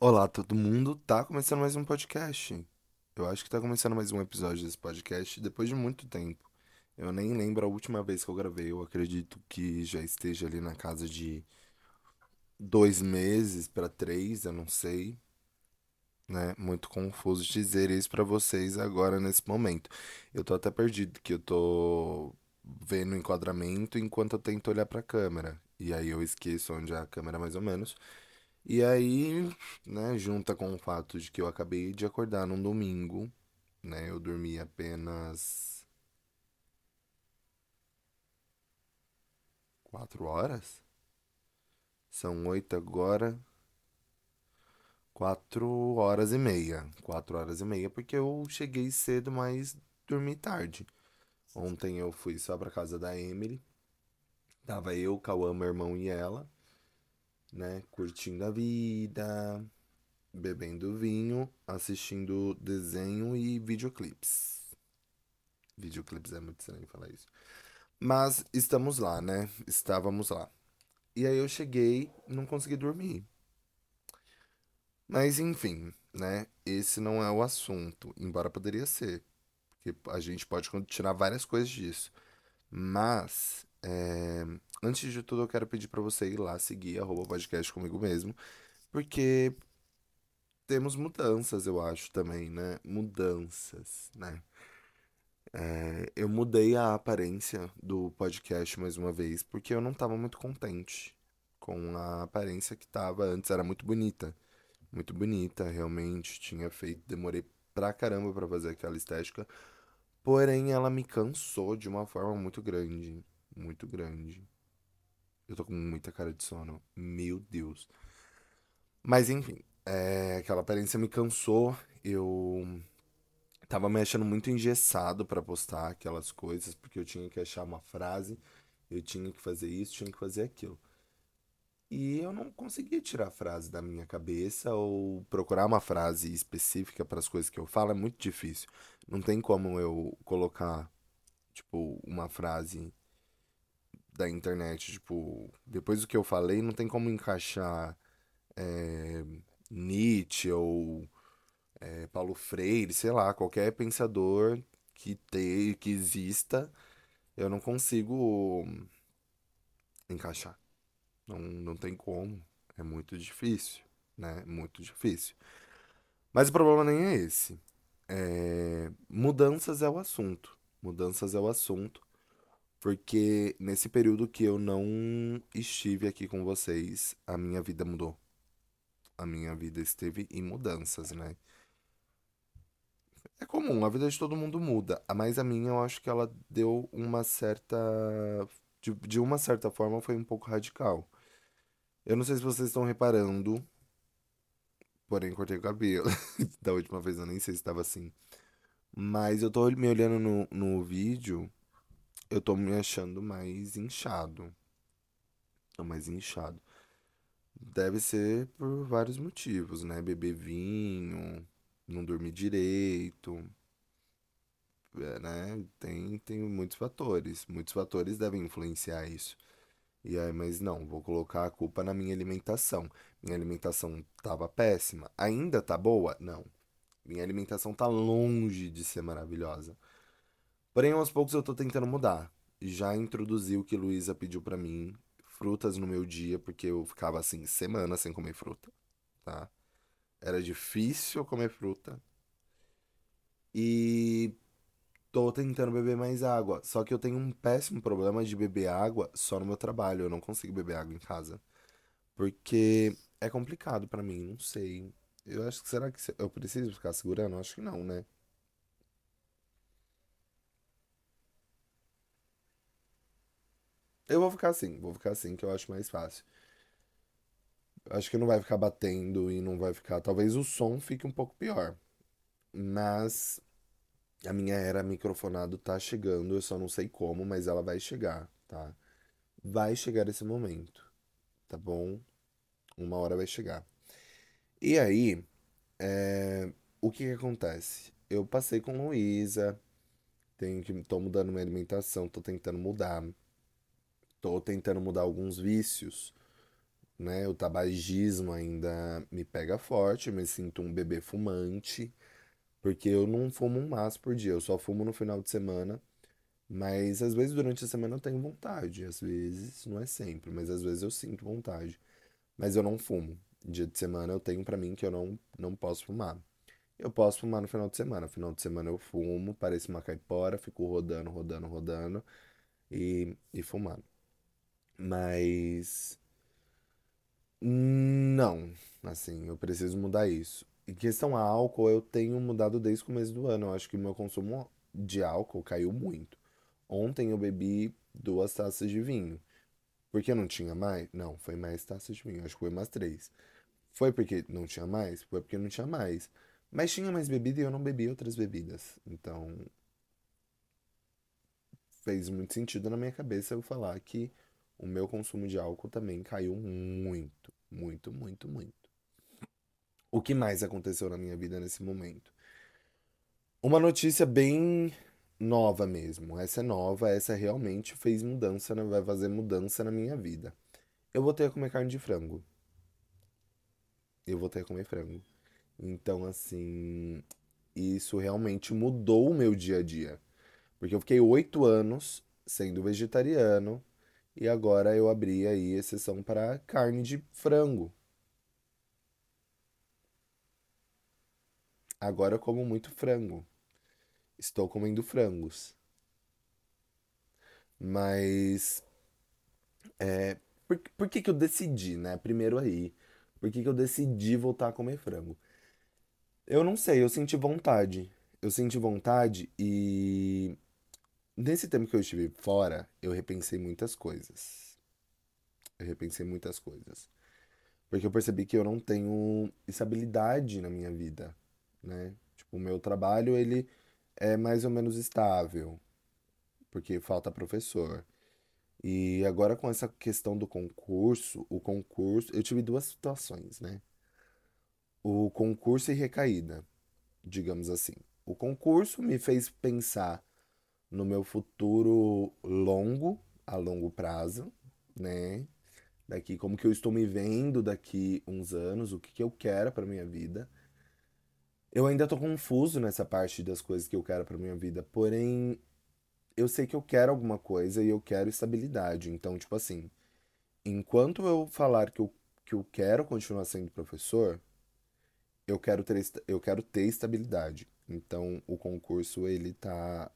Olá, todo mundo. Tá começando mais um podcast. Eu acho que tá começando mais um episódio desse podcast depois de muito tempo. Eu nem lembro a última vez que eu gravei. Eu acredito que já esteja ali na casa de dois meses pra três, eu não sei, né? Muito confuso dizer isso pra vocês agora nesse momento. Eu tô até perdido, que eu tô vendo o enquadramento enquanto eu tento olhar pra câmera. E aí eu esqueço onde é a câmera mais ou menos. E aí, né, junta com o fato de que eu acabei de acordar num domingo, né? Eu dormi apenas quatro horas? São oito agora, quatro horas e meia. Quatro horas e meia, porque eu cheguei cedo, mas dormi tarde. Ontem eu fui só pra casa da Emily. Tava eu, Cauã, meu irmão e ela, né? Curtindo a vida, bebendo vinho, assistindo desenho e videoclipes. Videoclipes é muito estranho falar isso. Mas estamos lá, né? Estávamos lá. E aí eu cheguei, não consegui dormir. Mas enfim, né? Esse não é o assunto, embora poderia ser, porque a gente pode tirar várias coisas disso. Mas, é, antes de tudo, eu quero pedir pra você ir lá seguir arroba podcast comigo mesmo, porque temos mudanças, eu acho, também, né? Mudanças, né? É, eu mudei a aparência do podcast mais uma vez, porque eu não tava muito contente com a aparência que tava antes. Era muito bonita. Muito bonita, realmente. Tinha feito. Demorei pra caramba pra fazer aquela estética. Porém, ela me cansou de uma forma muito grande. Muito grande. Eu tô com muita cara de sono. Meu Deus. Mas enfim, é, aquela aparência me cansou. Eu tava me achando muito engessado pra postar aquelas coisas, porque eu tinha que achar uma frase, eu tinha que fazer isso, tinha que fazer aquilo. E eu não conseguia tirar a frase da minha cabeça ou procurar uma frase específica para as coisas que eu falo, é muito difícil. Não tem como eu colocar, tipo, uma frase da internet, tipo, depois do que eu falei, não tem como encaixar é, Nietzsche ou é, Paulo Freire, sei lá, qualquer pensador que te, que exista, eu não consigo encaixar. Não, não tem como. É muito difícil, né? Muito difícil. Mas o problema nem é esse. É, Mudanças é o assunto. Mudanças é o assunto. Porque nesse período que eu não estive aqui com vocês, a minha vida mudou. A minha vida esteve em mudanças, né? É comum, a vida de todo mundo muda. Mas a minha, eu acho que ela deu uma certa. De, de uma certa forma, foi um pouco radical. Eu não sei se vocês estão reparando, porém cortei o cabelo. Da última vez eu nem sei se estava assim. Mas eu tô me olhando no, no vídeo, eu tô me achando mais inchado. Tô mais inchado. Deve ser por vários motivos, né? Beber vinho, não dormir direito, é, né? Tem, tem muitos fatores. Muitos fatores devem influenciar isso. E aí, mas não, vou colocar a culpa na minha alimentação. Minha alimentação tava péssima. Ainda tá boa? Não. Minha alimentação tá longe de ser maravilhosa. Porém, aos poucos eu tô tentando mudar. Já introduzi o que Luísa pediu pra mim, frutas no meu dia, porque eu ficava assim semanas sem comer fruta, tá? Era difícil comer fruta. E tô tentando beber mais água. Só que eu tenho um péssimo problema de beber água só no meu trabalho. Eu não consigo beber água em casa. Porque é complicado pra mim, não sei. Eu acho que será que eu preciso ficar segurando? Acho que não, né? Eu vou ficar assim, vou ficar assim que eu acho mais fácil. Acho que não vai ficar batendo e não vai ficar. Talvez o som fique um pouco pior. Mas a minha era microfonado tá chegando, eu só não sei como, mas ela vai chegar, tá? Vai chegar esse momento, tá bom? Uma hora vai chegar. E aí, é, o que que acontece? Eu passei com Luísa, tenho que, tô mudando minha alimentação, tô tentando mudar, tô tentando mudar alguns vícios, né? O tabagismo ainda me pega forte, me sinto um bebê fumante, porque eu não fumo um maço por dia, eu só fumo no final de semana. Mas às vezes durante a semana eu tenho vontade, às vezes, não é sempre, mas às vezes eu sinto vontade. Mas eu não fumo. Dia de semana eu tenho pra mim que eu não, não posso fumar. Eu posso fumar no final de semana. Final de semana eu fumo, pareço uma caipora, fico rodando, rodando, rodando e, e fumando. Mas não, assim, eu preciso mudar isso. Em questão a álcool, eu tenho mudado desde o começo do ano. Eu acho que o meu consumo de álcool caiu muito. Ontem eu bebi duas taças de vinho. Porque não tinha mais? Não, foi mais taças de vinho. Acho que foi umas três. Foi porque não tinha mais? Foi porque não tinha mais. Mas tinha mais bebida e eu não bebi outras bebidas. Então fez muito sentido na minha cabeça eu falar que o meu consumo de álcool também caiu muito, muito, muito, muito. O que mais aconteceu na minha vida nesse momento? Uma notícia bem nova mesmo. Essa é nova, essa realmente fez mudança, né? vai fazer mudança na minha vida. Eu ter que comer carne de frango. Eu ter que comer frango. Então, assim, isso realmente mudou o meu dia a dia. Porque eu fiquei oito anos sendo vegetariano e agora eu abri aí exceção para carne de frango. Agora eu como muito frango. Estou comendo frangos. Mas é, por, por que que eu decidi, né? Primeiro aí, por que que eu decidi voltar a comer frango? Eu não sei, eu senti vontade. Eu senti vontade e nesse tempo que eu estive fora, eu repensei muitas coisas. Eu repensei muitas coisas. Porque eu percebi que eu não tenho estabilidade na minha vida, né? Tipo, o meu trabalho, ele é mais ou menos estável, porque falta professor. E agora com essa questão do concurso, o concurso, eu tive duas situações, né? O concurso e recaída, digamos assim. O concurso me fez pensar no meu futuro longo, a longo prazo, né? Daqui como que eu estou me vendo daqui uns anos, o que que eu quero para minha vida. Eu ainda tô confuso nessa parte das coisas que eu quero para minha vida, porém eu sei que eu quero alguma coisa e eu quero estabilidade. Então, tipo assim, enquanto eu falar que eu, que eu quero continuar sendo professor, eu quero ter, eu quero ter estabilidade. Então, o concurso ele tá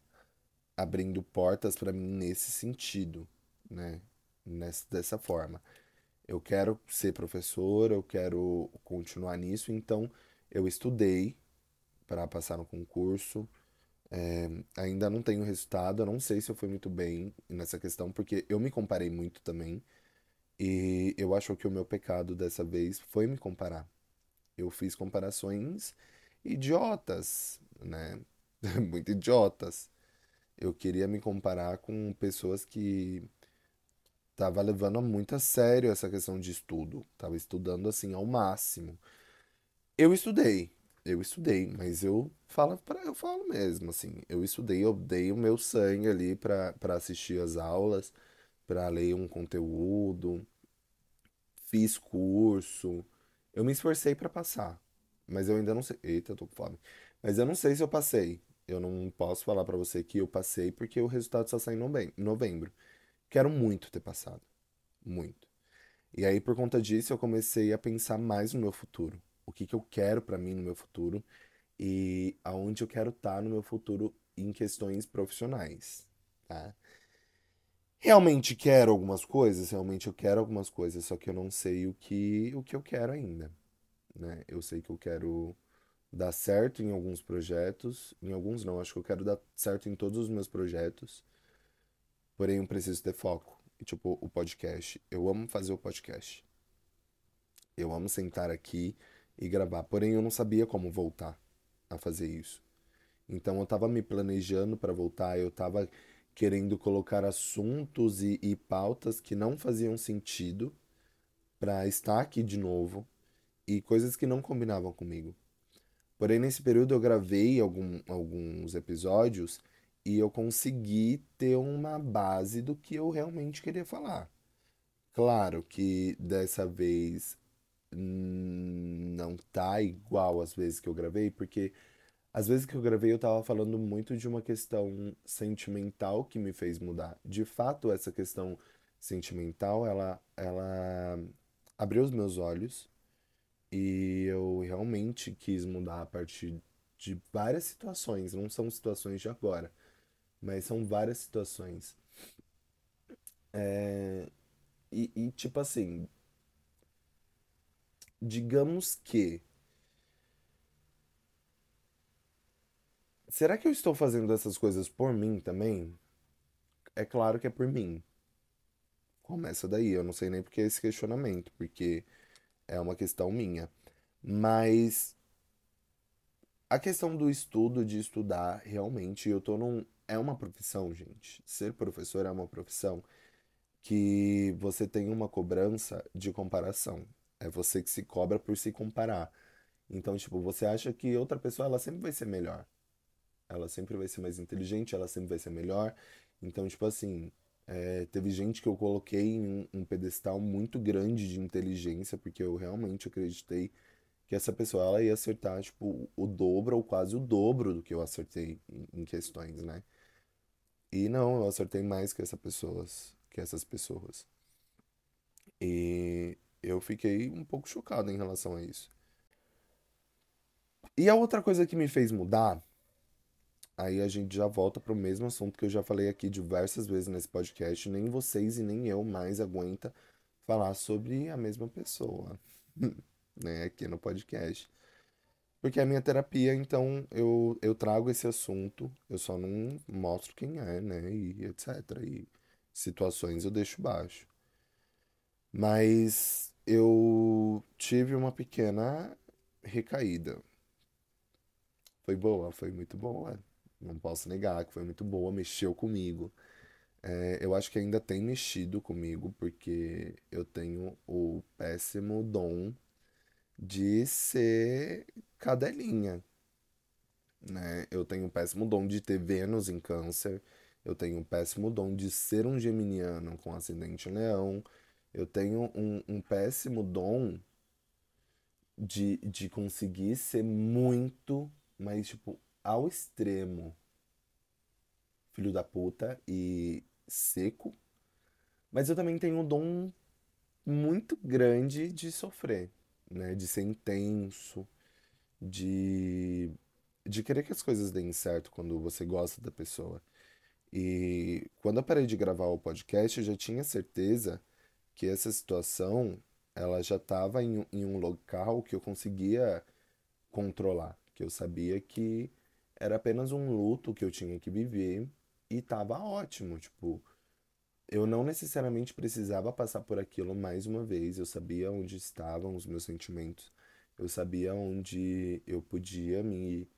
abrindo portas para mim nesse sentido, né? Nessa, dessa forma. Eu quero ser professor, eu quero continuar nisso, então eu estudei para passar no concurso. É, ainda não tenho resultado, eu não sei se eu fui muito bem nessa questão, porque eu me comparei muito também. E eu acho que o meu pecado dessa vez foi me comparar. Eu fiz comparações idiotas, né? muito idiotas. Eu queria me comparar com pessoas que tava levando muito a sério essa questão de estudo, tava estudando assim ao máximo. Eu estudei, eu estudei, mas eu falo eu falo mesmo assim, eu estudei, eu dei o meu sangue ali para assistir as aulas, para ler um conteúdo, fiz curso, eu me esforcei para passar, mas eu ainda não sei. Eita, tô com fome. Mas eu não sei se eu passei. Eu não posso falar para você que eu passei porque o resultado só sai em novembro. Quero muito ter passado, muito. E aí por conta disso eu comecei a pensar mais no meu futuro o que, que eu quero para mim no meu futuro e aonde eu quero estar tá no meu futuro em questões profissionais, tá? Realmente quero algumas coisas, realmente eu quero algumas coisas, só que eu não sei o que o que eu quero ainda, né? Eu sei que eu quero dar certo em alguns projetos, em alguns não, acho que eu quero dar certo em todos os meus projetos. Porém, eu preciso ter foco. E, tipo, o podcast. Eu amo fazer o podcast. Eu amo sentar aqui e gravar. Porém, eu não sabia como voltar a fazer isso. Então, eu estava me planejando para voltar, eu estava querendo colocar assuntos e, e, pautas que não faziam sentido para estar aqui de novo e coisas que não combinavam comigo. Porém, nesse período eu gravei algum, alguns episódios e eu consegui ter uma base do que eu realmente queria falar. Claro que dessa vez não tá igual às vezes que eu gravei, porque às vezes que eu gravei eu tava falando muito de uma questão sentimental que me fez mudar. De fato, essa questão sentimental, ela, ela abriu os meus olhos e eu realmente quis mudar a partir de várias situações, não são situações de agora, mas são várias situações. É, e, e, tipo assim, digamos que. Será que eu estou fazendo essas coisas por mim também? É claro que é por mim. Começa daí, eu não sei nem porque esse questionamento, porque é uma questão minha. Mas a questão do estudo, de estudar, realmente, eu tô num. É uma profissão, gente. Ser professor é uma profissão que você tem uma cobrança de comparação. É você que se cobra por se comparar. Então, tipo, você acha que outra pessoa, ela sempre vai ser melhor. Ela sempre vai ser mais inteligente, ela sempre vai ser melhor. Então, tipo assim, é, teve gente que eu coloquei em um, pedestal muito grande de inteligência, porque eu realmente acreditei que essa pessoa ela ia acertar, tipo, o dobro ou quase o dobro do que eu acertei em, em questões, né? E não, eu acertei mais que essa pessoas, que essas pessoas. E eu fiquei um pouco chocado em relação a isso. E a outra coisa que me fez mudar, aí a gente já volta para o mesmo assunto que eu já falei aqui diversas vezes nesse podcast, nem vocês e nem eu mais aguenta falar sobre a mesma pessoa, né, aqui no podcast. Porque é a minha terapia, então eu, eu trago esse assunto, eu só não mostro quem é, né, e etc. E situações eu deixo baixo. Mas eu tive uma pequena recaída. Foi boa, foi muito boa. Não posso negar que foi muito boa, mexeu comigo. É, eu acho que ainda tem mexido comigo, porque eu tenho o péssimo dom de ser cadelinha, né? Eu tenho o péssimo dom de ter Vênus em câncer, eu tenho o péssimo dom de ser um geminiano com ascendente leão, eu tenho um, um péssimo dom de, de conseguir ser muito, mas tipo, ao extremo, filho da puta e seco. Mas eu também tenho um dom muito grande de sofrer, né? De ser intenso, de, de querer que as coisas deem certo quando você gosta da pessoa. E quando eu parei de gravar o podcast, eu já tinha certeza que essa situação ela já estava em, em um local que eu conseguia controlar, que eu sabia que era apenas um luto que eu tinha que viver e estava ótimo, tipo, eu não necessariamente precisava passar por aquilo mais uma vez, eu sabia onde estavam os meus sentimentos, eu sabia onde eu podia me,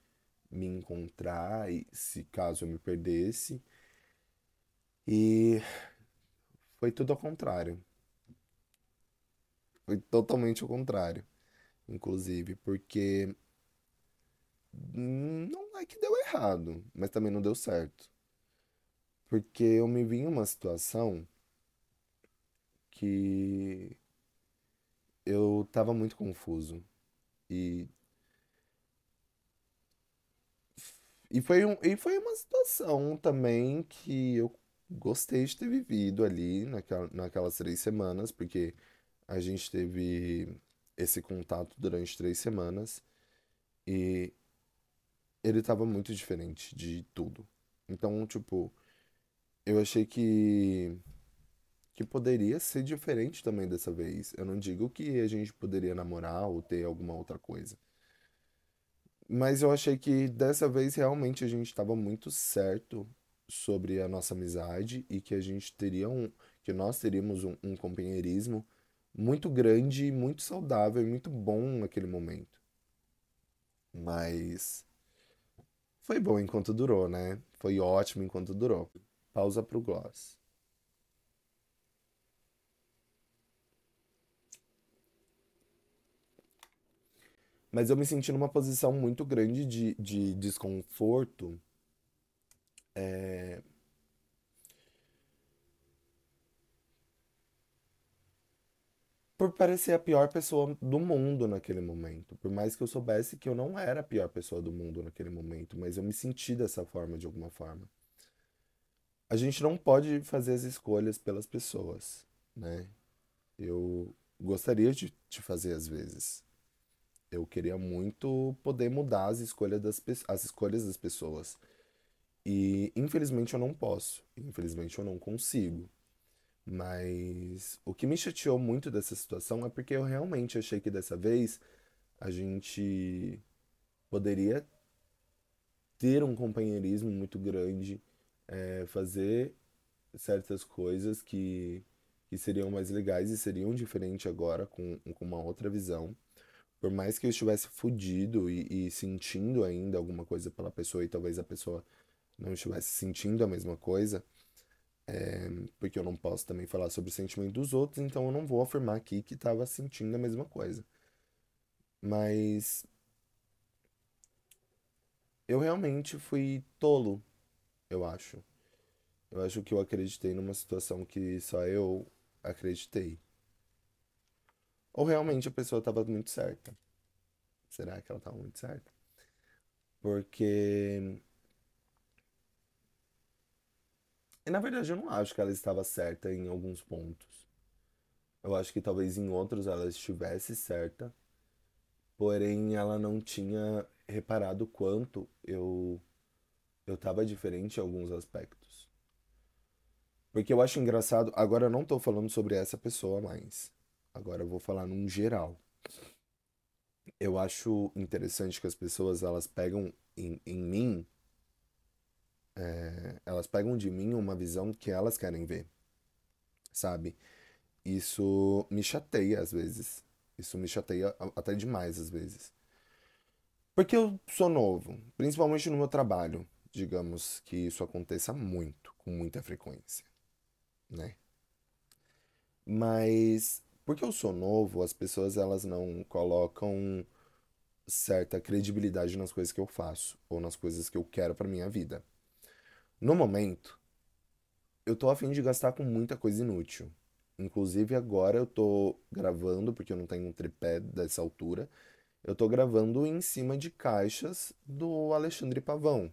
me encontrar e se caso eu me perdesse. E foi tudo ao contrário. Foi totalmente ao contrário, inclusive, porque não é que deu errado, mas também não deu certo. Porque eu me vi em uma situação que eu tava muito confuso. E, e, foi um, e foi uma situação também que eu gostei de ter vivido ali naquela, naquelas três semanas, porque a gente teve esse contato durante três semanas e ele tava muito diferente de tudo. Então, tipo, eu achei que que poderia ser diferente também dessa vez. Eu não digo que a gente poderia namorar ou ter alguma outra coisa. Mas eu achei que dessa vez realmente a gente estava muito certo sobre a nossa amizade e que a gente teria um, que nós teríamos um, um companheirismo muito grande, muito saudável e muito bom naquele momento. Mas foi bom enquanto durou, né? Foi ótimo enquanto durou. Pausa pro gloss. Mas eu me senti numa posição muito grande de, de desconforto. É... por parecer a pior pessoa do mundo naquele momento. Por mais que eu soubesse que eu não era a pior pessoa do mundo naquele momento, mas eu me senti dessa forma de alguma forma. A gente não pode fazer as escolhas pelas pessoas, né? Eu gostaria de, de fazer às vezes. Eu queria muito poder mudar as escolhas das, as escolhas das pessoas. E infelizmente eu não posso. Infelizmente eu não consigo. Mas o que me chateou muito dessa situação é porque eu realmente achei que dessa vez a gente poderia ter um companheirismo muito grande, é, fazer certas coisas que, que seriam mais legais e seriam diferentes agora com, com uma outra visão. Por mais que eu estivesse fudido e, e sentindo ainda alguma coisa pela pessoa e talvez a pessoa não estivesse sentindo a mesma coisa, é, porque eu não posso também falar sobre o sentimento dos outros, então eu não vou afirmar aqui que estava sentindo a mesma coisa. Mas eu realmente fui tolo, eu acho. Eu acho que eu acreditei numa situação que só eu acreditei. Ou realmente a pessoa estava muito certa. Será que ela estava muito certa? Porque E na verdade eu não acho que ela estava certa em alguns pontos. Eu acho que talvez em outros ela estivesse certa, porém ela não tinha reparado quanto eu eu estava diferente em alguns aspectos. Porque eu acho engraçado, agora eu não estou falando sobre essa pessoa mais. Agora eu vou falar num geral. Eu acho interessante que as pessoas elas pegam em, em mim é, elas pegam de mim uma visão que elas querem ver, sabe? Isso me chateia às vezes. Isso me chateia até demais às vezes. Porque eu sou novo, principalmente no meu trabalho. Digamos que isso aconteça muito, com muita frequência, né? Mas porque eu sou novo, as pessoas elas não colocam certa credibilidade nas coisas que eu faço ou nas coisas que eu quero para minha vida. No momento, eu tô afim de gastar com muita coisa inútil. Inclusive agora eu tô gravando, porque eu não tenho um tripé dessa altura, eu tô gravando em cima de caixas do Alexandre Pavão.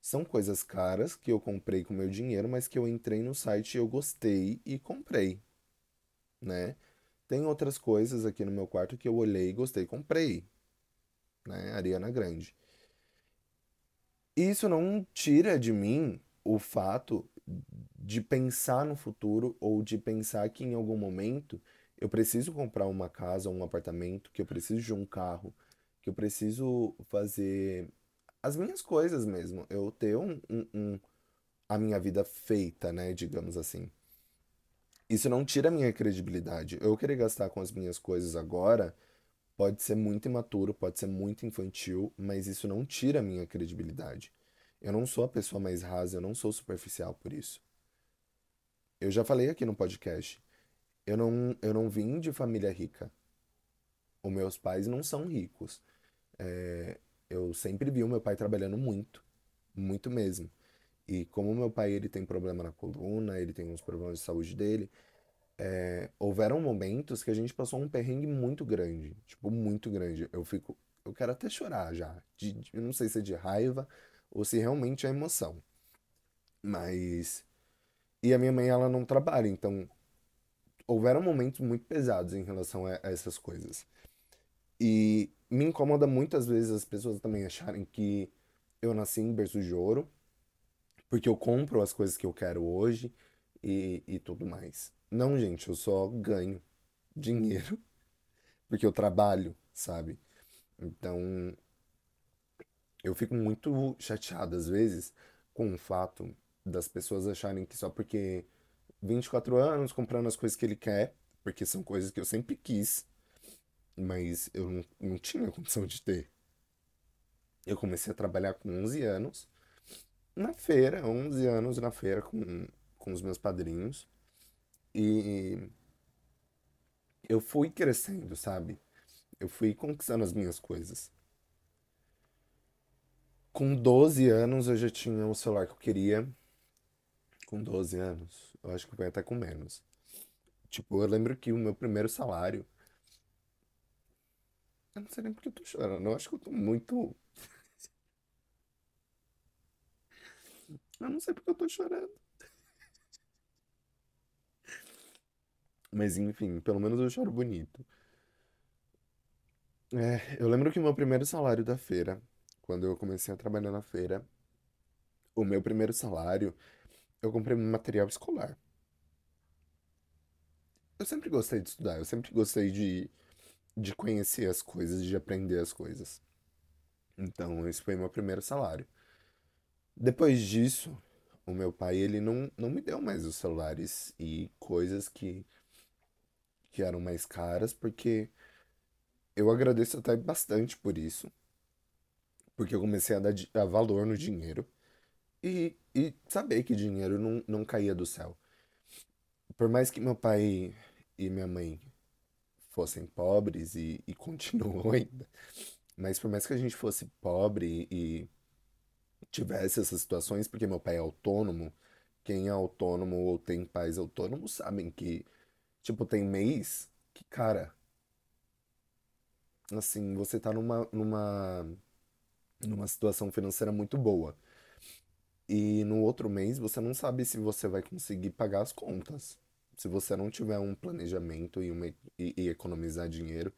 São coisas caras que eu comprei com meu dinheiro, mas que eu entrei no site e eu gostei e comprei, né? Tem outras coisas aqui no meu quarto que eu olhei gostei e comprei, né? Ariana Grande. Isso não tira de mim o fato de pensar no futuro ou de pensar que em algum momento eu preciso comprar uma casa um apartamento, que eu preciso de um carro, que eu preciso fazer as minhas coisas mesmo. Eu ter um, um, um a minha vida feita, né, digamos assim. Isso não tira a minha credibilidade. Eu querer gastar com as minhas coisas agora Pode ser muito imaturo, pode ser muito infantil, mas isso não tira a minha credibilidade. Eu não sou a pessoa mais rasa, eu não sou superficial por isso. Eu já falei aqui no podcast. Eu não, eu não vim de família rica. Os meus pais não são ricos. É, eu sempre vi o meu pai trabalhando muito, muito mesmo. E como meu pai ele tem problema na coluna, ele tem uns problemas de saúde dele, é, houveram momentos que a gente passou um perrengue muito grande, tipo, muito grande. Eu fico, eu quero até chorar já. De, de, eu não sei se é de raiva ou se realmente é emoção. Mas. E a minha mãe, ela não trabalha, então. Houveram momentos muito pesados em relação a, a essas coisas. E me incomoda muitas vezes as pessoas também acharem que eu nasci em berço de ouro, porque eu compro as coisas que eu quero hoje e, e tudo mais. Não, gente, eu só ganho dinheiro porque eu trabalho, sabe? Então, eu fico muito chateado às vezes com o fato das pessoas acharem que só porque 24 anos comprando as coisas que ele quer, porque são coisas que eu sempre quis, mas eu não, não tinha condição de ter. Eu comecei a trabalhar com 11 anos na feira, 11 anos na feira com, com os meus padrinhos. E eu fui crescendo, sabe? Eu fui conquistando as minhas coisas. Com 12 anos eu já tinha o celular que eu queria. Com 12 anos, eu acho que foi até com menos. Tipo, eu lembro que o meu primeiro salário. Eu não sei nem porque eu tô chorando. Eu acho que eu tô muito. Eu não sei porque eu tô chorando. Mas enfim, pelo menos eu choro bonito. É, eu lembro que o meu primeiro salário da feira, quando eu comecei a trabalhar na feira, o meu primeiro salário, eu comprei material escolar. Eu sempre gostei de estudar, eu sempre gostei de, de conhecer as coisas, de aprender as coisas. Então, esse foi meu primeiro salário. Depois disso, o meu pai, ele não, não me deu mais os celulares e coisas que, que eram mais caras, porque eu agradeço até bastante por isso, porque eu comecei a dar a valor no dinheiro e, e saber que dinheiro não, não caía do céu. Por mais que meu pai e minha mãe fossem pobres e, e continuam ainda, mas por mais que a gente fosse pobre e tivesse essas situações, porque meu pai é autônomo, quem é autônomo ou tem pais autônomos sabem que, tipo, tem mês que, cara, assim, você tá numa, numa, numa situação financeira muito boa. E no outro mês você não sabe se você vai conseguir pagar as contas. Se você não tiver um planejamento e, uma, e, e economizar dinheiro,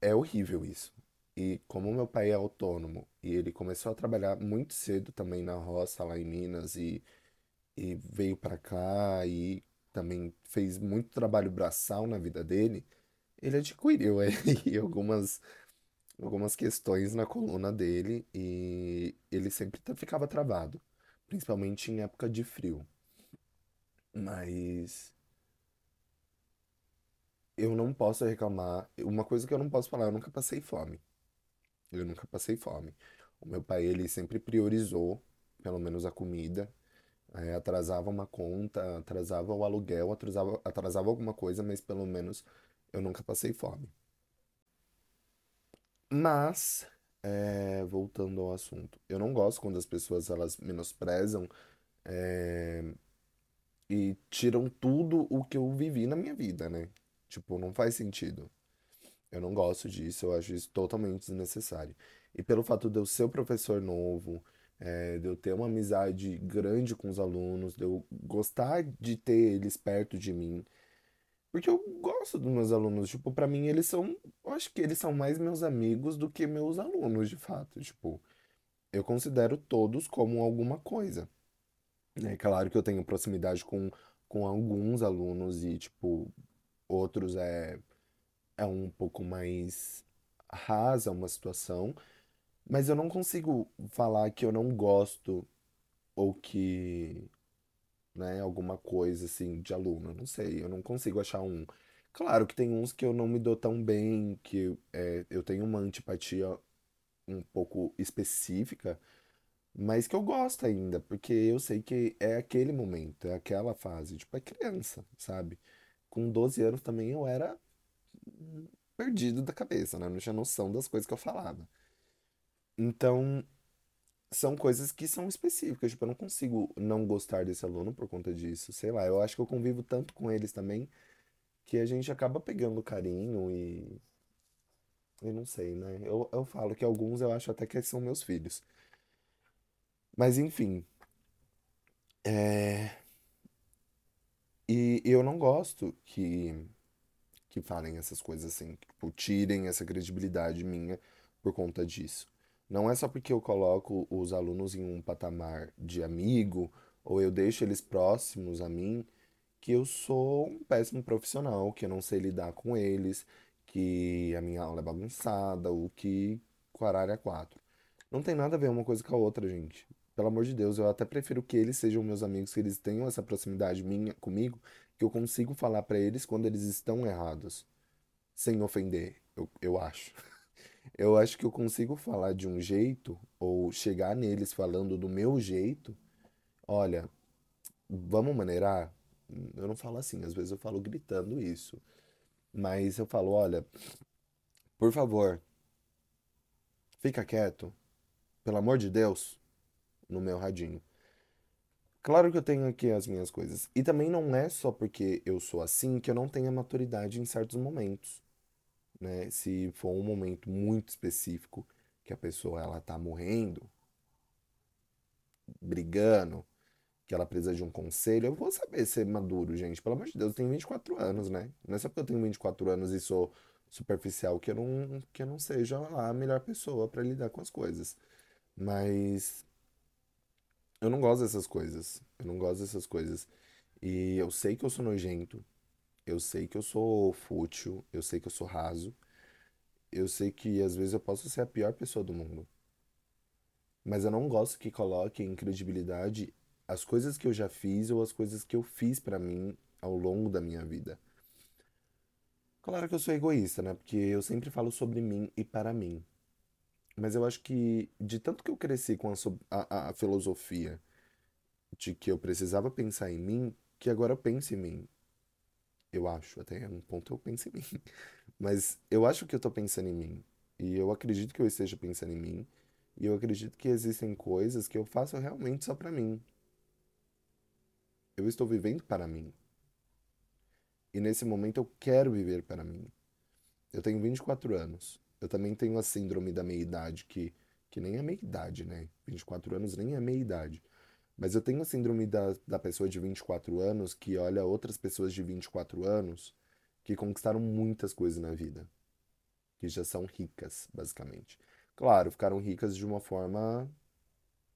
é horrível isso. E como meu pai é autônomo e ele começou a trabalhar muito cedo também na roça lá em Minas e, e veio pra cá e também fez muito trabalho braçal na vida dele, ele adquiriu aí algumas, algumas questões na coluna dele e ele sempre ficava travado, principalmente em época de frio. Mas eu não posso reclamar. Uma coisa que eu não posso falar, eu nunca passei fome. Eu nunca passei fome. O meu pai, ele sempre priorizou, pelo menos a comida. Eh, atrasava uma conta, atrasava o aluguel, atrasava, atrasava alguma coisa, mas pelo menos eu nunca passei fome. Mas, eh, voltando ao assunto, eu não gosto quando as pessoas elas menosprezam, eh, e tiram tudo o que eu vivi na minha vida, né? Tipo, não faz sentido. Eu não gosto disso, eu acho isso totalmente desnecessário. E pelo fato de eu ser professor novo, eh, de eu ter uma amizade grande com os alunos, de eu gostar de ter eles perto de mim, porque eu gosto dos meus alunos, tipo, pra mim eles são, eu acho que eles são mais meus amigos do que meus alunos, de fato, tipo, eu considero todos como alguma coisa. É claro que eu tenho proximidade com, com alguns alunos e, tipo, outros é, é um pouco mais rasa uma situação, mas eu não consigo falar que eu não gosto ou que, né, alguma coisa assim de aluno. Não sei, eu não consigo achar um. Claro que tem uns que eu não me dou tão bem, que é, eu tenho uma antipatia um pouco específica, mas que eu gosto ainda, porque eu sei que é aquele momento, é aquela fase, tipo, é criança, sabe? Com 12 anos também eu era perdido da cabeça, né? Não tinha noção das coisas que eu falava. Então, são coisas que são específicas, tipo, eu não consigo não gostar desse aluno por conta disso, sei lá, eu acho que eu convivo tanto com eles também que a gente acaba pegando carinho e, e não sei, né? Eu, eu falo que alguns eu acho até que são meus filhos. Mas enfim, é... e eu não gosto que que falem essas coisas assim, tipo, tirem essa credibilidade minha por conta disso. Não é só porque eu coloco os alunos em um patamar de amigo ou eu deixo eles próximos a mim que eu sou um péssimo profissional, que eu não sei lidar com eles, que a minha aula é bagunçada, ou que é quatro. Não tem nada a ver uma coisa com a outra, gente. Pelo amor de Deus, eu até prefiro que eles sejam meus amigos, que eles tenham essa proximidade minha comigo, que eu consigo falar pra eles quando eles estão errados, sem ofender, eu, eu acho. Eu acho que eu consigo falar de um jeito, ou chegar neles falando do meu jeito. Olha, vamos maneirar? Eu não falo assim, às vezes eu falo gritando isso. Mas eu falo, olha, por favor, fica quieto, pelo amor de Deus, no meu radinho. Claro que eu tenho aqui as minhas coisas. E também não é só porque eu sou assim que eu não tenho a maturidade em certos momentos, né? Se for um momento muito específico que a pessoa ela tá morrendo, brigando, que ela precisa de um conselho, eu vou saber ser maduro, gente. Pelo amor de Deus, eu tenho 24 anos, né? Não é só porque eu tenho 24 anos e sou superficial que eu não, que eu não seja a melhor pessoa pra lidar com as coisas. Mas eu não gosto dessas coisas. Eu não gosto dessas coisas. E eu sei que eu sou nojento. Eu sei que eu sou fútil. Eu sei que eu sou raso. Eu sei que às vezes eu posso ser a pior pessoa do mundo. Mas eu não gosto que coloquem em credibilidade as coisas que eu já fiz ou as coisas que eu fiz pra mim ao longo da minha vida. Claro que eu sou egoísta, né? Porque eu sempre falo sobre mim e para mim. Mas eu acho que de tanto que eu cresci com a, a, a filosofia de que eu precisava pensar em mim, que agora eu penso em mim. Eu acho, até um ponto eu penso em mim. Mas eu acho que eu tô pensando em mim. E eu acredito que eu esteja pensando em mim. E eu acredito que existem coisas que eu faço realmente só pra mim. Eu estou vivendo para mim. E nesse momento eu quero viver para mim. Eu tenho 24 anos. Eu também tenho a síndrome da meia-idade, que, que nem é meia-idade, né? 24 anos nem é meia-idade. Mas eu tenho a síndrome da, da pessoa de 24 anos que olha outras pessoas de 24 anos que conquistaram muitas coisas na vida, que já são ricas, basicamente. Claro, ficaram ricas de uma forma,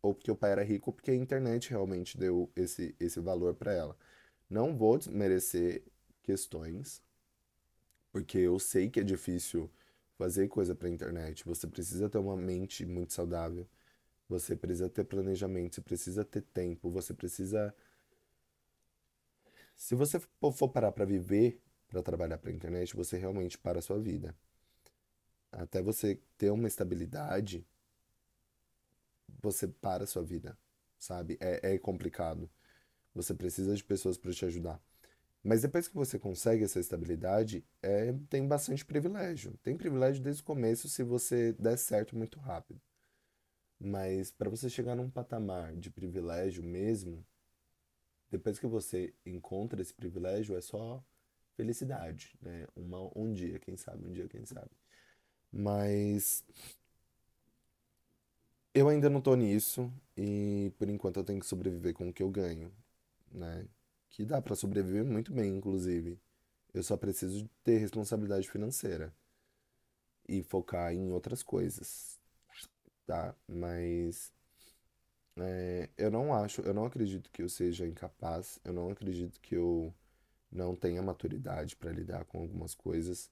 ou porque o pai era rico, ou porque a internet realmente deu esse, esse valor para ela. Não vou desmerecer questões, porque eu sei que é difícil fazer coisa pra internet. Você precisa ter uma mente muito saudável. Você precisa ter planejamento, você precisa ter tempo, você precisa. Se você for parar pra viver, pra trabalhar pra internet, você realmente para a sua vida. Até você ter uma estabilidade, você para a sua vida, sabe? É, é complicado. Você precisa de pessoas pra te ajudar. Mas depois que você consegue essa estabilidade, é, tem bastante privilégio. Tem privilégio desde o começo se você der certo muito rápido. Mas para você chegar num patamar de privilégio mesmo, depois que você encontra esse privilégio, é só felicidade, né? Uma, um dia, quem sabe, um dia, quem sabe. Mas eu ainda não tô nisso e por enquanto eu tenho que sobreviver com o que eu ganho, né? Que dá pra sobreviver muito bem, inclusive. Eu só preciso ter responsabilidade financeira e focar em outras coisas, tá? Mas é, eu não acho, eu não acredito que eu seja incapaz, eu não acredito que eu não tenha maturidade pra lidar com algumas coisas.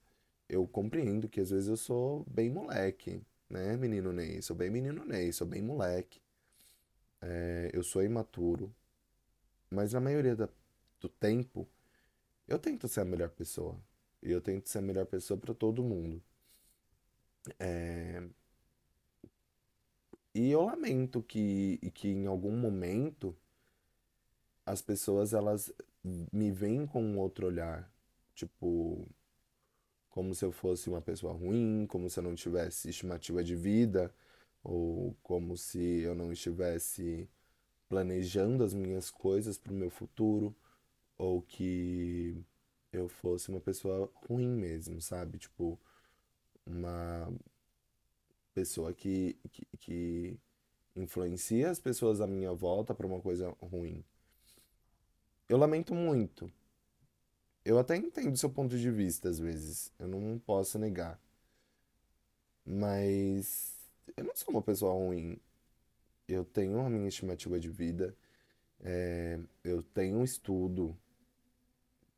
Eu compreendo que às vezes eu sou bem moleque, né, menino Ney? Sou bem menino Ney, sou bem moleque. É, eu sou imaturo, mas na maioria da- do tempo eu tento ser a melhor pessoa. E eu tento ser a melhor pessoa pra todo mundo. É, E eu lamento que, que em algum momento as pessoas elas me veem com um outro olhar, tipo, como se eu fosse uma pessoa ruim, como se eu não tivesse estimativa de vida, ou como se eu não estivesse planejando as minhas coisas para o meu futuro, ou que eu fosse uma pessoa ruim mesmo, sabe? Tipo, uma pessoa que, que, que influencia as pessoas à minha volta para uma coisa ruim. Eu lamento muito. Eu até entendo seu ponto de vista às vezes, eu não posso negar, mas eu não sou uma pessoa ruim. Eu tenho a minha estimativa de vida, é, eu tenho um estudo,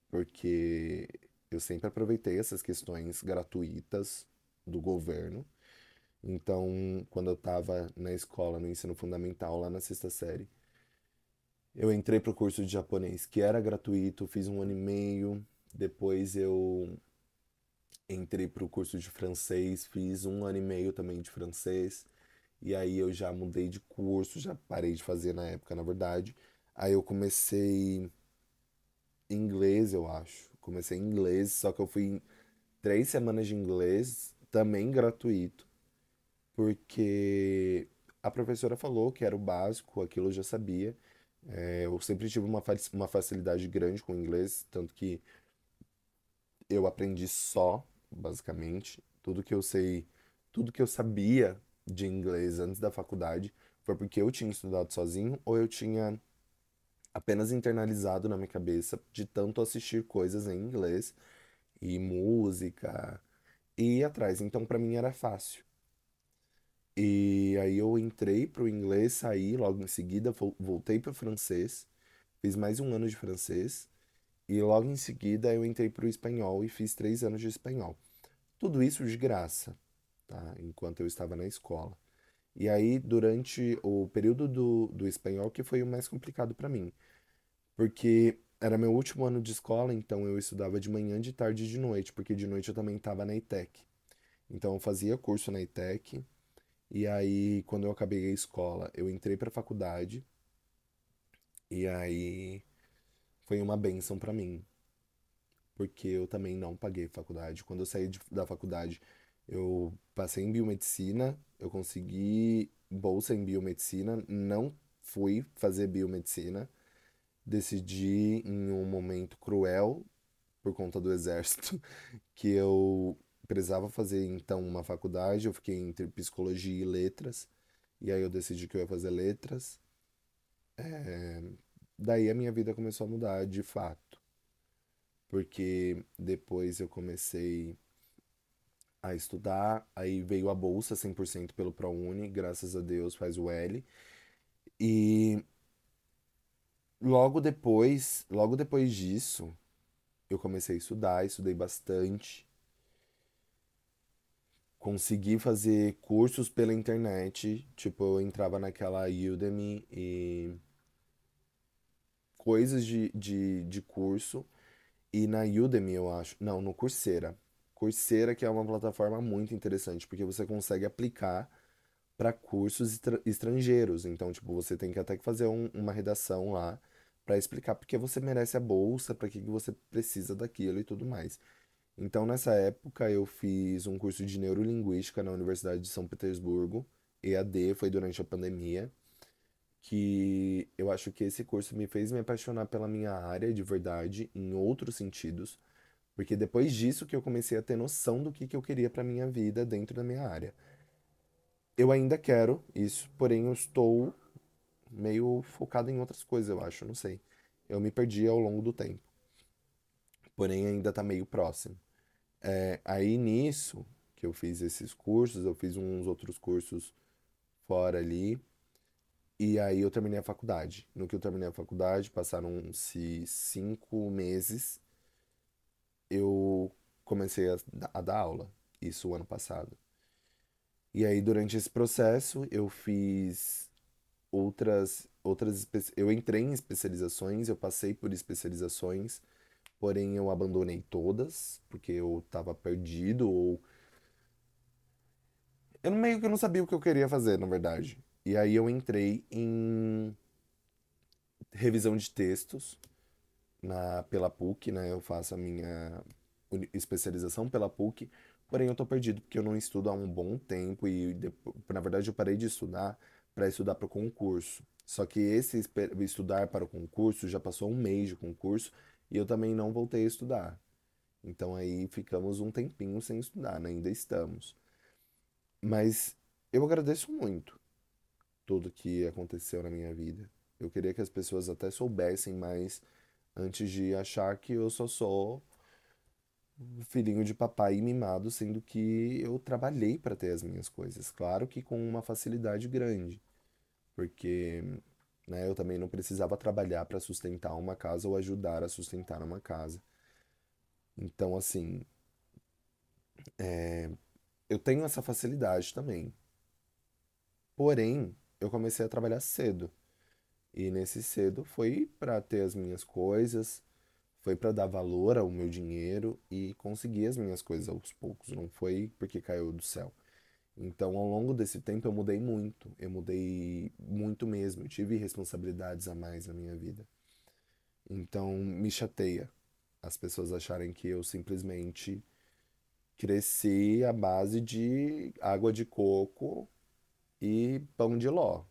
porque eu sempre aproveitei essas questões gratuitas do governo. Então, quando eu estava na escola, no ensino fundamental, lá na sexta série, eu entrei pro curso de japonês, que era gratuito, fiz um ano e meio. Depois eu entrei pro curso de francês, fiz um ano e meio também de francês. E aí eu já mudei de curso, já parei de fazer na época, na verdade. Aí eu comecei inglês, eu acho. Comecei inglês, só que eu fui três semanas de inglês, também gratuito, porque a professora falou que era o básico, aquilo eu já sabia. É, eu sempre tive uma, uma facilidade grande com inglês, tanto que eu aprendi só, basicamente. Tudo que eu sei, tudo que eu sabia de inglês antes da faculdade foi porque eu tinha estudado sozinho ou eu tinha apenas internalizado na minha cabeça de tanto assistir coisas em inglês e música e ir atrás. Então, pra mim era fácil. E aí eu entrei pro inglês, saí logo em seguida, vol- voltei pro francês, fiz mais um ano de francês e logo em seguida eu entrei pro espanhol e fiz três anos de espanhol. Tudo isso de graça, tá? Enquanto eu estava na escola. E aí, durante o período do, do espanhol, que foi o mais complicado para mim, porque era meu último ano de escola, então eu estudava de manhã, de tarde e de noite, porque de noite eu também estava na ETEC. Então eu fazia curso na ETEC, e aí quando eu acabei a escola, eu entrei para faculdade, e aí foi uma bênção para mim, porque eu também não paguei faculdade. Quando eu saí de- da faculdade, eu passei em biomedicina, eu consegui bolsa em biomedicina, não fui fazer biomedicina, decidi em um momento cruel por conta do exército que eu precisava fazer então uma faculdade, eu fiquei entre psicologia e letras, e aí eu decidi que eu ia fazer letras. Daí a minha vida começou a mudar de fato, porque depois eu comecei a estudar, aí veio a bolsa 100% pelo ProUni, graças a Deus faz o L. E logo depois, logo depois disso, eu comecei a estudar, estudei bastante, consegui fazer cursos pela internet, tipo, eu entrava naquela Udemy e coisas de, de, de curso, e na Udemy, eu acho, não, no Coursera. Coursera que é uma plataforma muito interessante, porque você consegue aplicar para cursos estra- estrangeiros. Então, tipo, você tem que até que fazer um- uma redação lá para explicar porque você merece a bolsa, para que que você precisa daquilo e tudo mais. Então, nessa época, eu fiz um curso de neurolinguística na Universidade de São Petersburgo, EAD, foi durante a pandemia, que eu acho que esse curso me fez me apaixonar pela minha área de verdade, em outros sentidos, porque depois disso que eu comecei a ter noção do que que eu queria para minha vida dentro da minha área. Eu ainda quero isso, porém eu estou meio focado em outras coisas, eu acho, não sei. Eu me perdi ao longo do tempo, porém ainda tá meio próximo. É, aí nisso que eu fiz esses cursos, eu fiz uns outros cursos fora ali, e aí eu terminei a faculdade. No que eu terminei a faculdade, passaram-se cinco meses, eu comecei a, a dar aula, isso ano passado. E aí durante esse processo eu fiz outras outras eu entrei em especializações, eu passei por especializações, porém eu abandonei todas porque eu estava perdido ou eu meio que não sabia o que eu queria fazer, na verdade. E aí eu entrei em revisão de textos na pela PUC, né? Eu faço a minha especialização pela PUC, porém eu tô perdido porque eu não estudo há um bom tempo e na verdade eu parei de estudar para estudar para o concurso. Só que esse estudar para o concurso já passou um mês de concurso e eu também não voltei a estudar. Então aí ficamos um tempinho sem estudar, né? Ainda estamos. Mas eu agradeço muito tudo que aconteceu na minha vida. Eu queria que as pessoas até soubessem mais antes de achar que eu só sou filhinho de papai mimado, sendo que eu trabalhei para ter as minhas coisas. Claro que com uma facilidade grande, porque, né, eu também não precisava trabalhar para sustentar uma casa ou ajudar a sustentar uma casa. Então, assim, eu tenho essa facilidade também. Porém, eu comecei a trabalhar cedo. E nesse cedo foi para ter as minhas coisas, foi para dar valor ao meu dinheiro e conseguir as minhas coisas aos poucos, não foi porque caiu do céu. Então, ao longo desse tempo, eu mudei muito, eu mudei muito mesmo, eu tive responsabilidades a mais na minha vida. Então, me chateia as pessoas acharem que eu simplesmente cresci à base de água de coco e pão de ló.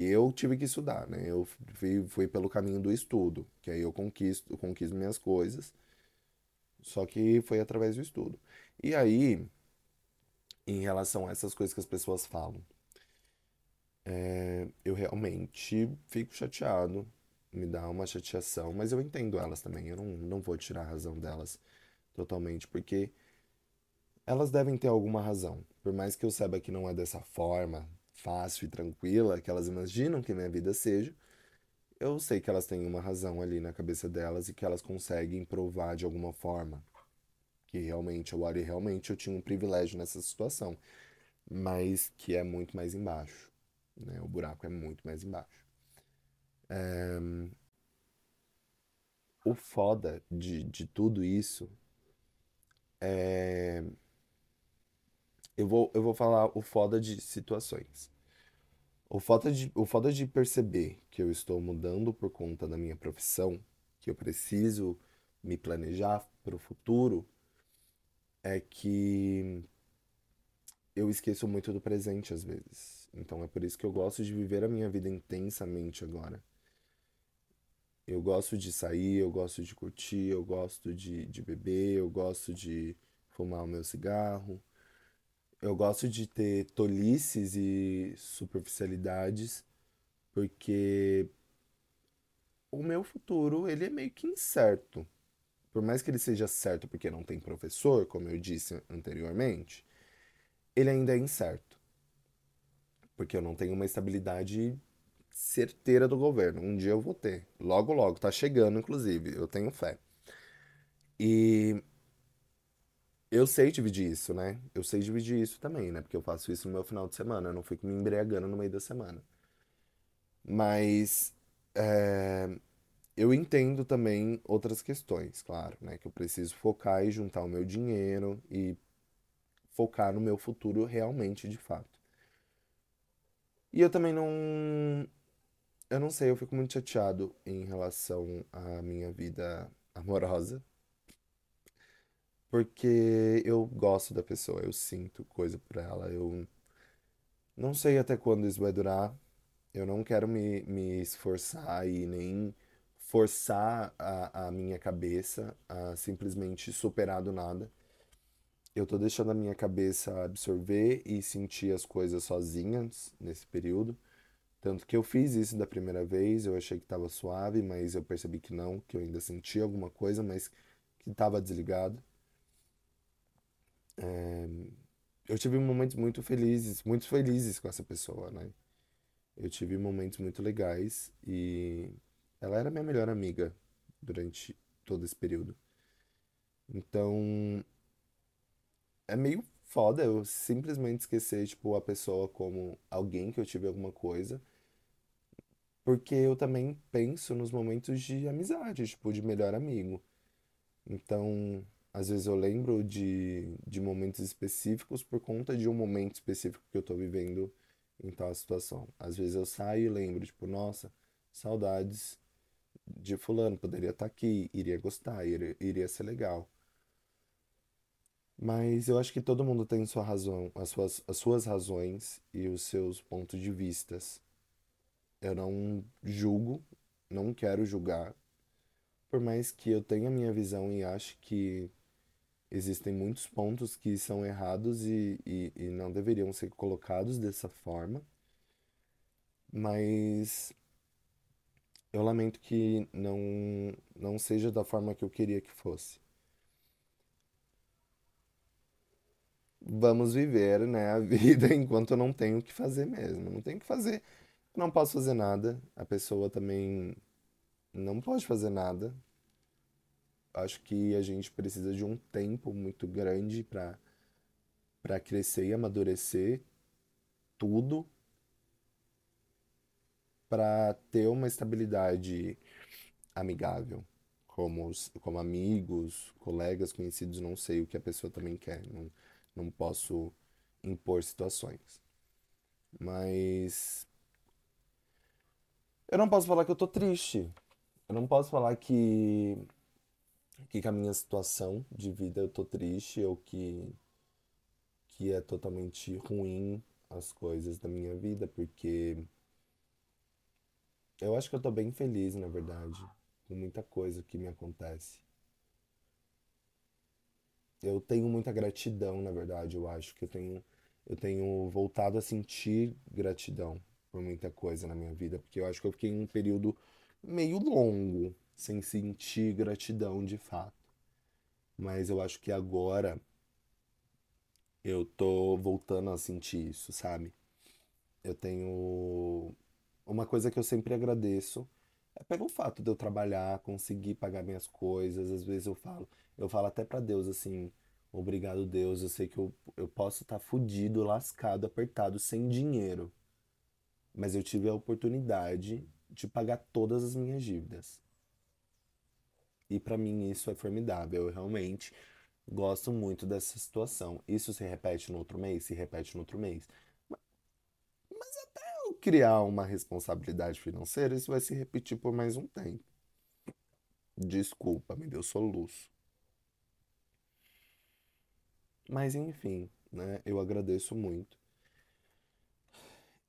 eu tive que estudar, né? Eu fui, fui pelo caminho do estudo, que aí eu conquisto, eu conquisto minhas coisas, só que foi através do estudo. E aí, em relação a essas coisas que as pessoas falam, é, eu realmente fico chateado, me dá uma chateação, mas eu entendo elas também, eu não, não vou tirar a razão delas totalmente, porque elas devem ter alguma razão. Por mais que eu saiba que não é dessa forma, fácil e tranquila, que elas imaginam que minha vida seja, eu sei que elas têm uma razão ali na cabeça delas e que elas conseguem provar de alguma forma que realmente eu olho e realmente eu tinha um privilégio nessa situação, mas que é muito mais embaixo, né? O buraco é muito mais embaixo. É... O foda de, de tudo isso é eu vou, eu vou falar o foda de situações. O foda de, o foda de perceber que eu estou mudando por conta da minha profissão, que eu preciso me planejar para o futuro, é que eu esqueço muito do presente às vezes. Então é por isso que eu gosto de viver a minha vida intensamente agora. Eu gosto de sair, eu gosto de curtir, eu gosto de, de beber, eu gosto de fumar o meu cigarro, eu gosto de ter tolices e superficialidades, porque o meu futuro, ele é meio que incerto. Por mais que ele seja certo porque não tem professor, como eu disse anteriormente, ele ainda é incerto. Porque eu não tenho uma estabilidade certeira do governo. Um dia eu vou ter. Logo, logo. Tá chegando, inclusive. Eu tenho fé. E eu sei dividir isso, né? Eu sei dividir isso também, né? Porque eu faço isso no meu final de semana. Eu não fico me embriagando no meio da semana. Mas é, eu entendo também outras questões, claro, né? Que eu preciso focar e juntar o meu dinheiro e focar no meu futuro realmente, de fato. E eu também não. Eu não sei, eu fico muito chateado em relação à minha vida amorosa. Porque eu gosto da pessoa, eu sinto coisa por ela, eu não sei até quando isso vai durar. Eu não quero me, me esforçar e nem forçar a, a minha cabeça a simplesmente superar do nada. Eu tô deixando a minha cabeça absorver e sentir as coisas sozinhas nesse período. Tanto que eu fiz isso da primeira vez, eu achei que estava suave, mas eu percebi que não, que eu ainda sentia alguma coisa, mas que estava desligado. É, eu tive momentos muito felizes, muito felizes com essa pessoa, né? Eu tive momentos muito legais e ela era minha melhor amiga durante todo esse período. Então, é meio foda eu simplesmente esquecer, tipo, a pessoa como alguém que eu tive alguma coisa. Porque eu também penso nos momentos de amizade, tipo, de melhor amigo. Então, às vezes eu lembro de, de momentos específicos por conta de um momento específico que eu tô vivendo em tal situação. Às vezes eu saio e lembro, tipo, nossa, saudades de fulano, poderia estar tá aqui, iria gostar, iria, iria ser legal. Mas eu acho que todo mundo tem sua razão, as suas, as suas razões e os seus pontos de vistas. Eu não julgo, não quero julgar, por mais que eu tenha minha visão e ache que existem muitos pontos que são errados e, e, e não deveriam ser colocados dessa forma, mas eu lamento que não, não seja da forma que eu queria que fosse. Vamos viver, né, a vida enquanto eu não tenho o que fazer mesmo. Não tenho o que fazer. não posso fazer nada. A pessoa também não pode fazer nada acho que a gente precisa de um tempo muito grande para para crescer e amadurecer tudo para ter uma estabilidade amigável, como, como amigos, colegas, conhecidos, não sei o que a pessoa também quer, não, não posso impor situações. Mas eu não posso falar que eu tô triste. Eu não posso falar que que com a minha situação de vida eu tô triste ou que, que é totalmente ruim as coisas da minha vida, porque Eu acho que eu tô bem feliz, na verdade, com muita coisa que me acontece. Eu tenho muita gratidão, na verdade, eu acho que eu tenho, eu tenho voltado a sentir gratidão por muita coisa na minha vida, porque eu acho que eu fiquei em um período meio longo sem sentir gratidão de fato. Mas eu acho que agora eu tô voltando a sentir isso, sabe? Eu tenho uma coisa que eu sempre agradeço é pelo fato de eu trabalhar, conseguir pagar minhas coisas. Às vezes eu falo, eu falo até pra Deus assim, obrigado Deus, eu sei que eu, eu posso estar fudido, lascado, apertado, sem dinheiro, mas eu tive a oportunidade de pagar todas as minhas dívidas. E pra mim isso é formidável. Eu realmente gosto muito dessa situação. Isso se repete no outro mês, se repete no outro mês. Eu criar uma responsabilidade financeira, isso vai se repetir por mais um tempo. Desculpa, me deu soluço. Mas enfim, né? Eu agradeço muito.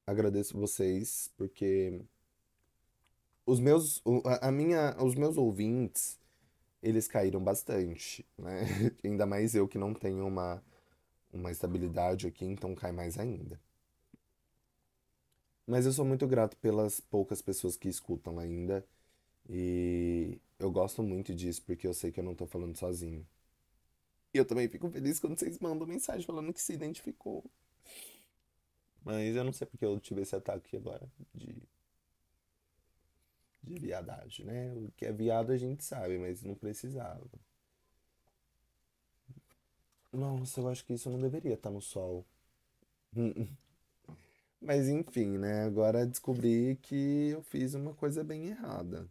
Agradeço vocês porque os meus, a minha, os meus ouvintes, eles caíram bastante, né? Ainda mais eu que não tenho uma, uma estabilidade aqui, então cai mais ainda. Mas eu sou muito grato pelas poucas pessoas que escutam ainda e eu gosto muito disso porque eu sei que eu não tô falando sozinho. E eu também fico feliz quando vocês mandam mensagem falando que se identificou. Mas eu não sei porque eu tive esse ataque agora de, de viadagem, né? O que é viado a gente sabe, mas não precisava. Nossa, eu acho que isso não deveria estar no sol. Mas enfim, né? Agora descobri que eu fiz uma coisa bem errada.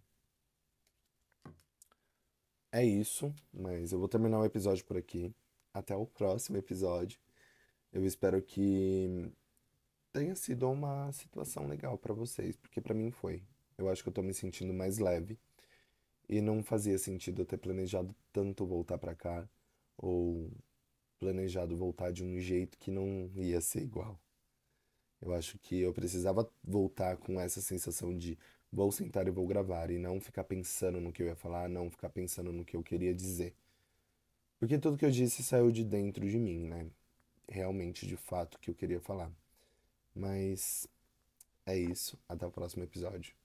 É isso, mas eu vou terminar o episódio por aqui. Até o próximo episódio. Eu espero que tenha sido uma situação legal pra vocês, porque pra mim foi. Eu acho que eu tô me sentindo mais leve e não fazia sentido eu ter planejado tanto voltar pra cá ou planejado voltar de um jeito que não ia ser igual. Eu acho que eu precisava voltar com essa sensação de vou sentar e vou gravar e não ficar pensando no que eu ia falar, não ficar pensando no que eu queria dizer. Porque tudo que eu disse saiu de dentro de mim, né? Realmente, de fato, o que eu queria falar. Mas é isso. Até o próximo episódio.